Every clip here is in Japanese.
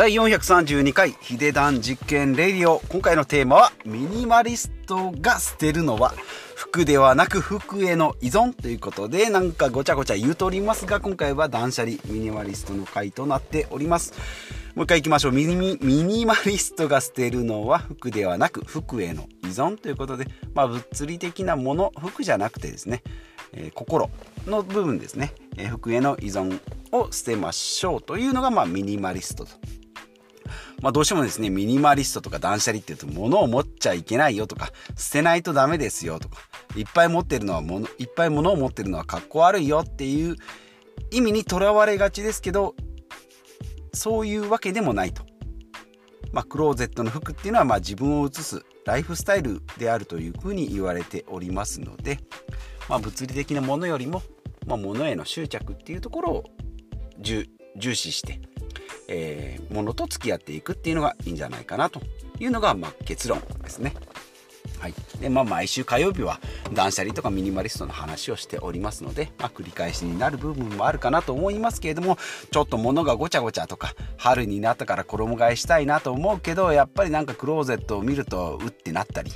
第432回ヒデダン実験レディオ。今回のテーマはミニマリストが捨てるのは服ではなく服への依存ということでなんかごちゃごちゃ言うとおりますが今回は断捨離ミニマリストの回となっております。もう一回いきましょう。ミニミニマリストが捨てるのは服ではなく服への依存ということで、まあ、物理的なもの服じゃなくてですね、えー、心の部分ですね、えー、服への依存を捨てましょうというのが、まあ、ミニマリストと。まあ、どうしてもですね、ミニマリストとか断捨離って言うと、物を持っちゃいけないよとか、捨てないとダメですよとか、いっぱい持ってるのは物、いっぱい物を持ってるのはかっこ悪いよっていう意味にとらわれがちですけど、そういうわけでもないと。まあ、クローゼットの服っていうのは、まあ、自分を映すライフスタイルであるというふうに言われておりますので、まあ、物理的なものよりも、まあ、物への執着っていうところを重視してえー、ものと付き合っていくっていうのがいいんじゃないかなというのが、まあ、結論ですね。はい。で、まあ、毎週火曜日は断捨離とかミニマリストの話をしておりますので、まあ、繰り返しになる部分もあるかなと思いますけれども、ちょっと物がごちゃごちゃとか、春になったから衣替えしたいなと思うけど、やっぱりなんかクローゼットを見ると、うってなったり、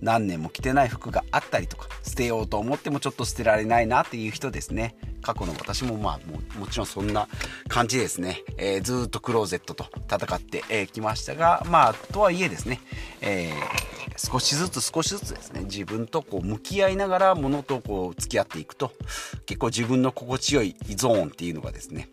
何年も着てない服があったりとか捨てようと思ってもちょっと捨てられないなっていう人ですね。過去の私もまあももちろんそんな感じですね、えー、ずっとクローゼットと戦ってき、えー、ましたがまあとはいえですね、えー、少しずつ少しずつですね。自分とこう向き合いながらものとこう付き合っていくと結構自分の心地よいゾーンっていうのがですね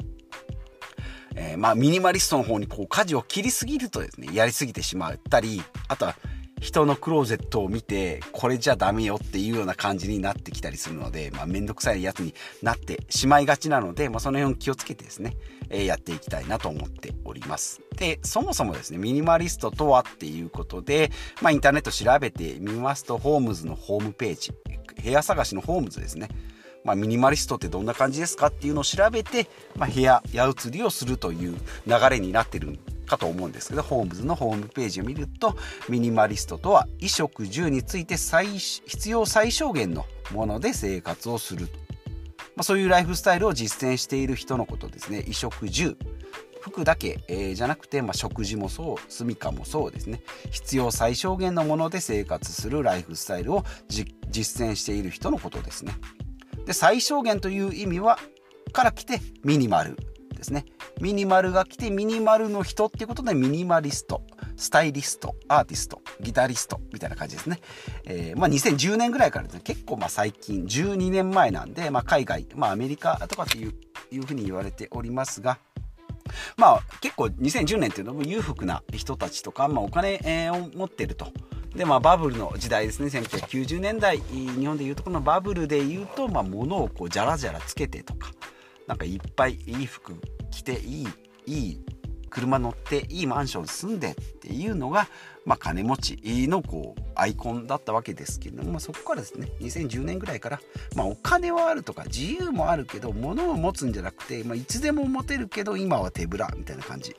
えー、まあミニマリストの方にこう舵を切りすぎるとですねやりすぎてしまったりあとは人のクローゼットを見てこれじゃダメよっていうような感じになってきたりするので、まあ、めんどくさいやつになってしまいがちなので、まあ、その辺を気をつけてですね、えー、やっていきたいなと思っております。でそもそもですねミニマリストとはっていうことで、まあ、インターネット調べてみますとホームズのホームページ部屋探しのホームズですね。まあ、ミニマリストってどんな感じですかっていうのを調べて、まあ、部屋矢移りをするという流れになってるかと思うんですけど、ホームズのホームページを見ると、ミニマリストとは衣食住について最必要最小限のもので生活をする。まあ、そういうライフスタイルを実践している人のことですね。衣食住。服だけ、えー、じゃなくて、まあ、食事もそう、住処もそうですね。必要最小限のもので生活するライフスタイルを実践している人のことですね。で、最小限という意味は、から来てミニマルですね。ミニマルが来てミニマルの人っていうことでミニマリスト、スタイリスト、アーティスト、ギタリストみたいな感じですね。えー、まあ、2010年ぐらいからですね、結構まあ最近、12年前なんで、まあ、海外、まあ、アメリカとかっていういうふうに言われておりますが、まあ結構2010年っていうのも裕福な人たちとか、まあ、お金、を持ってると。でまあ、バブルの時代ですね。1990年代。日本でいうとこのバブルでいうと、まあ、物をこうじゃらじゃらつけてとかなんかいっぱいいい服着ていいいい車乗っていいマンション住んでっていうのが、まあ、金持ちのこうアイコンだったわけですけれども、まあ、そこからですね2010年ぐらいから、まあ、お金はあるとか自由もあるけど物を持つんじゃなくて、まあ、いつでも持てるけど今は手ぶらみたいな感じ。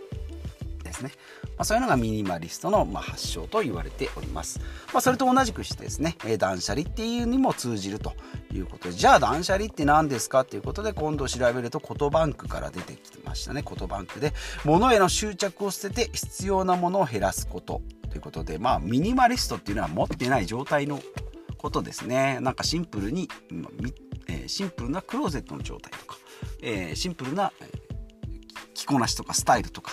ですね。まあ、そういうのがミニマリストのま発祥と言われております。まあ、それと同じくしてですね、え断捨離っていうにも通じるということで、じゃあ断捨離って何ですかっていうことで今度調べるとコトバンクから出てきてましたね。コトバンクで物への執着を捨てて必要なものを減らすことということで、まあミニマリストっていうのは持ってない状態のことですね。なんかシンプルに、え、シンプルなクローゼットの状態とか、え、シンプルな着こなしとかスタイルとか、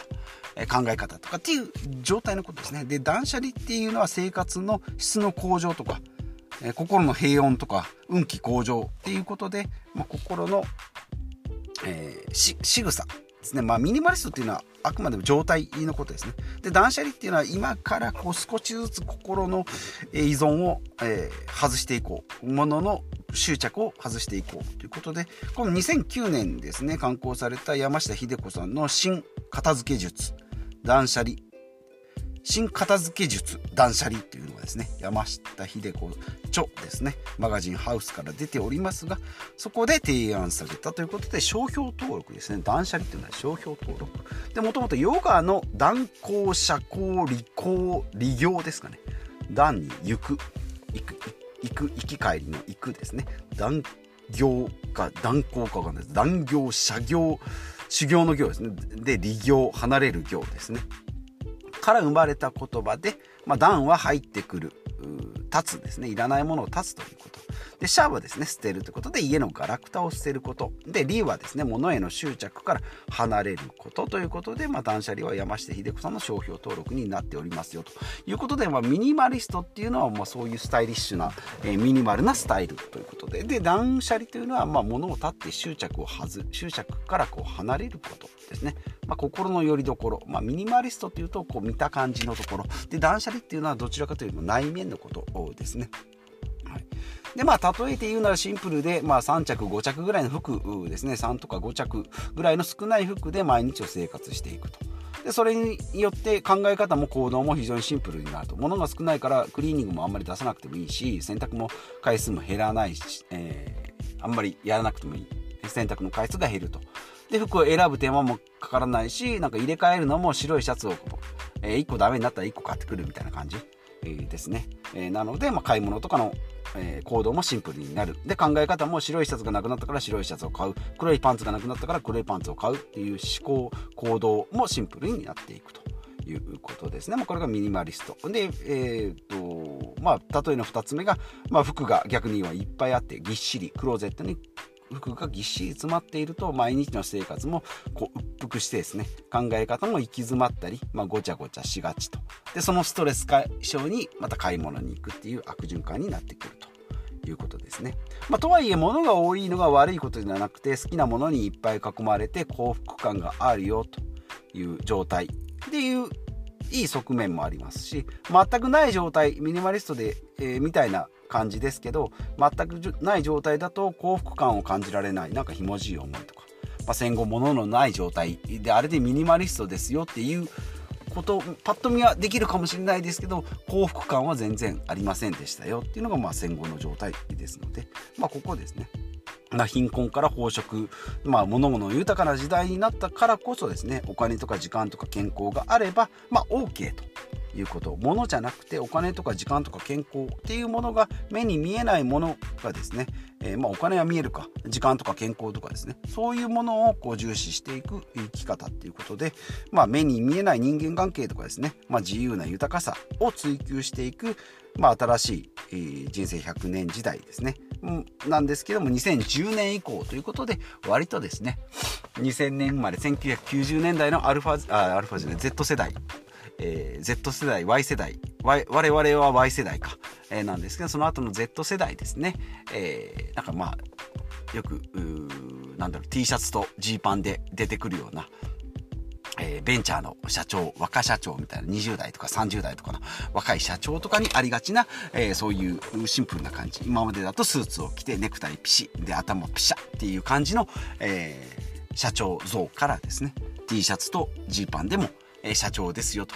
考え方とかっていう状態のことですね。で、断捨離っていうのは生活の質の向上とか、え心の平穏とか、運気向上っていうことで、まあ、心の、えー、し、仕草ですね。まあ、ミニマリストっていうのはあくまでも状態のことですね。で、断捨離っていうのは今からこう少しずつ心の依存を、えー、外していこう。ものの執着を外していこうということで、この2009年ですね、刊行された山下秀子さんの新片付け術断捨離。新片付け術断捨離というのがですね山下秀子著ですね。マガジンハウスから出ておりますがそこで提案されたということで商標登録ですね。断捨離というのは商標登録。でもともとヨガの断行社交利行利行ですかね。断に行く。行く行く行き帰りの行くですね。断行か断行かわかんないです。断行社行。修行の行ですね。で、離行、離れる行ですね。から生まれた言葉で、まあ、段は入ってくる、立つですね。いらないものを立つということ。で、シャーはですね、捨てるということで、家のガラクタを捨てること。で、リーはですね、物への執着から離れることということで、まあ、断捨離は山下秀子さんの商標登録になっておりますよということで、まあ、ミニマリストっていうのは、まあ、そういうスタイリッシュな、えー、ミニマルなスタイルということで、で、断捨離というのは、まあ、物を立って執着を外、執着からこう離れることですね。まあ、心の拠り所、まあ、ミニマリストっていうとこう見た感じのところで断捨離っていうのはどちらかというと内面のことですね。でまあ例えて言うならシンプルで、まあ、3着5着ぐらいの服ですね。3とか5着ぐらいの少ない服で毎日を生活していくと。でそれによって考え方も行動も非常にシンプルになると。物が少ないからクリーニングもあんまり出さなくてもいいし洗濯も回数も減らないし、えー、あんまりやらなくてもいい。洗濯の回数が減ると。で服を選ぶ手間もかからないしなんか入れ替えるのも白いシャツを、えー、1個ダメになったら1個買ってくるみたいな感じ、えー、ですね、えー、なので、まあ、買い物とかのえー、行動もシンプルになる。で、考え方も白いシャツがなくなったから白いシャツを買う。黒いパンツがなくなったから黒いパンツを買うっていう思考、行動もシンプルになっていくということですね。まあ、これがミニマリスト。で、えー、っと、まあ、例えの2つ目が、まあ、服が逆にはいっぱいあってぎっしりクローゼットに服がぎっしり詰まっていると毎日の生活もこう鬱腹してですね考え方も行き詰まったり、まあ、ごちゃごちゃしがちとでそのストレス解消にまた買い物に行くっていう悪循環になってくるいうことですね。まあ、とはいえ物が多いのが悪いことではなくて好きなものにいっぱい囲まれて幸福感があるよという状態っていういい側面もありますし全くない状態ミニマリストで、えー、みたいな感じですけど全くない状態だと幸福感を感じられないなんかひもじい思いとか、まあ、戦後物のない状態であれでミニマリストですよっていうことパッと見はできるかもしれないですけど幸福感は全然ありませんでしたよっていうのがまあ戦後の状態ですので、まあ、ここですね。ま貧困から飽食、まあ、物々豊かな時代になったからこそですねお金とか時間とか健康があれば、まあ、OK ということ。物じゃなくてお金とか時間とか健康っていうものが目に見えないものがですね、えー、まあお金は見えるか。時間とか健康とかですね。そういうものをこう重視していく生き方っていうことで、まあ、目に見えない人間関係とかですね、まあ、自由な豊かさを追求していく、まあ、新しい、人生100年時代ですね、なんですけども2010年以降ということで割とですね2000年生まれ1990年代のアルファあアルファじゃない Z 世代えー、Z 世代 Y 世代 y 我々は Y 世代か、えー、なんですけどその後の Z 世代ですね、えー、なんかまあよくなんだろう T シャツとジーパンで出てくるようなえー、ベンチャーの社長、若社長みたいな20代とか30代とかの若い社長とかにありがちな、えー、そういうシンプルな感じ。今までだとスーツを着てネクタイピシで頭ピシャっていう感じの、えー、社長像からですね、T シャツとジーパンでもえ社長ですよと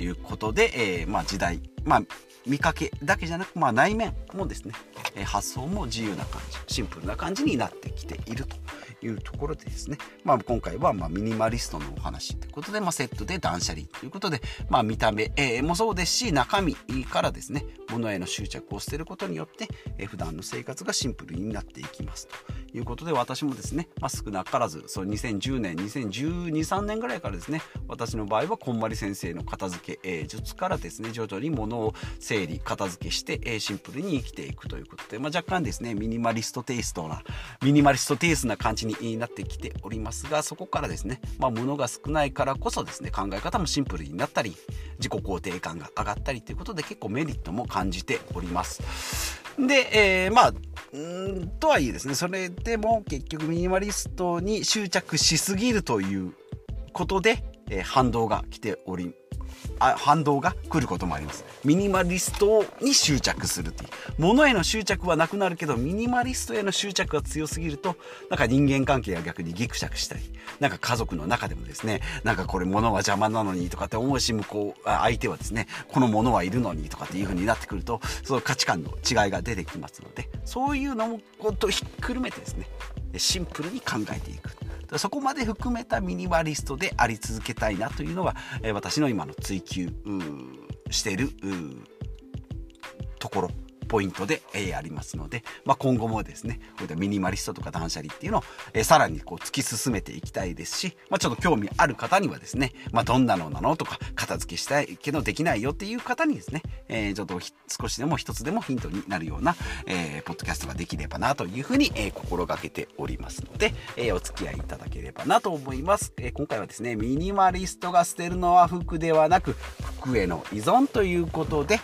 いうことで、え、まあ、時代、まあ、見かけだけじゃなく、まあ、内面もですね、え発想も自由な感じシンプルな感じになってきていると。いうところでですね、まあ、今回はまミニマリストのお話ということで、まあ、セットで断捨離ということで、まあ、見た目、もそうですし中身からですね物への執着を捨てることによって、えー、普段の生活がシンプルになっていきますということで私もですね、まあ、少なからずそう2010年2012、3年ぐらいからですね私の場合はこんまり先生の片付け、えー、術からですね徐々に物を整理片付けして、えー、シンプルに生きていくということで、まあ、若干ですねミニマリストテイストなミニマリストテイストな感じにになってきておりますがそこからですね、まあ、物が少ないからこそですね考え方もシンプルになったり自己肯定感が上がったりということで結構メリットも感じております。で、えー、まあうんとはいえですねそれでも結局ミニマリストに執着しすぎるということで、えー、反動が来ており反動が来ることもあります。ミニマリストに執着するっていう。物への執着はなくなるけどミニマリストへの執着が強すぎるとなんか人間関係が逆にギクシャクしたりなんか家族の中でもですねなんかこれ物は邪魔なのにとかって思うし向こう相手はですねこの物はいるのにとかっていう風になってくるとその価値観の違いが出てきますのでそういうのもことひっくるめてですねシンプルに考えていく。そこまで含めたミニマリストであり続けたいなというのが、私の今の追求しているところ。ポイントで、えー、ありますので、まあ、今後もですね、こういったミニマリストとか断捨離っていうのを、えー、さらにこう突き進めていきたいですし、まあ、ちょっと興味ある方にはですね、まあ、どんなのなのとか、片付けしたいけどできないよっていう方にですね、えー、ちょっと少しでも一つでもヒントになるような、えー、ポッドキャストができればなというふうに、えー、心がけておりますので、えー、お付き合いいただければなと思います。えー、今回はですね、ミニマリストが捨てるのは服ではなく、服への依存ということで、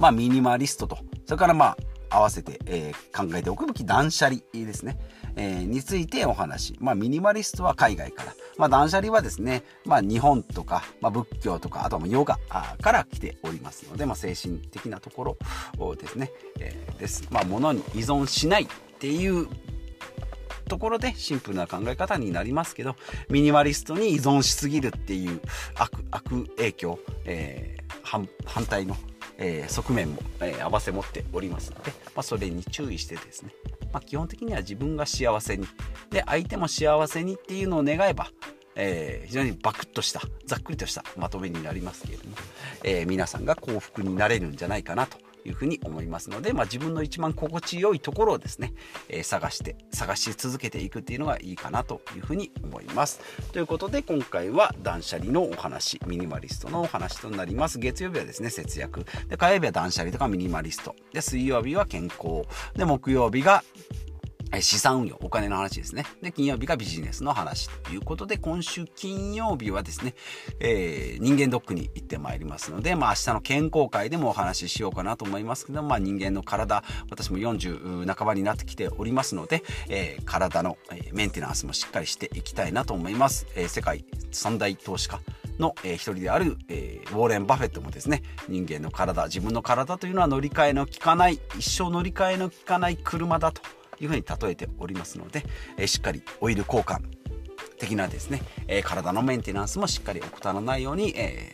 まあ、ミニマリストと、それからまあ、合わせて、えー、考えておくべき断捨離ですね、えー、についてお話。まあ、ミニマリストは海外から、まあ、断捨離はですね、まあ、日本とか、まあ、仏教とか、あとはヨガから来ておりますので、まあ、精神的なところですね、えー、です。まあ、物に依存しないっていうところでシンプルな考え方になりますけどミニマリストに依存しすぎるっていう悪影響、えー、反対の、えー、側面も、えー、合わせ持っておりますので、まあ、それに注意してですね、まあ、基本的には自分が幸せに。で相手も幸せにっていうのを願えばえー、非常にバクッとしたざっくりとしたまとめになりますけれども、え、皆さんが幸福になれるんじゃないかなというふうに思いますので、まあ、自分の一番心地よいところをですね、えー、探して探し続けていくっていうのがいいかなというふうに思います。ということで今回は断捨離のお話ミニマリストのお話となります。月曜日はですね節約。で火曜日は断捨離とかミニマリスト。で水曜日は健康。で木曜日が資産運用、お金の話ですね。で、金曜日がビジネスの話ということで、今週金曜日はですね、えー、人間ドックに行ってまいりますので、まあ明日の健康会でもお話ししようかなと思いますけど、まあ人間の体、私も40半ばになってきておりますので、えー、体のメンテナンスもしっかりしていきたいなと思います。えー、世界三大投資家の、えー、一人である、えー、ウォーレン・バフェットもですね人間の体自分の体というのは乗り換えの効かない一生乗り換えの効かない車だというふうに例えておりますので、えしっかりオイル交換的なですね、え体のメンテナンスもしっかり怠らないように、え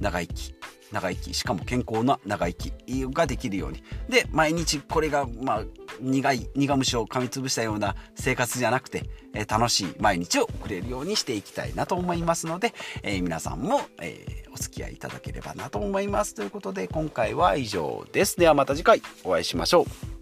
長生き長生きしかも健康な長生きができるように。で毎日これがまあ苦い苦虫を噛みつぶしたような生活じゃなくて、えー、楽しい毎日を送れるようにしていきたいなと思いますので、えー、皆さんも、えー、お付き合いいただければなと思います。ということで今回は以上です。ではまた次回お会いしましょう。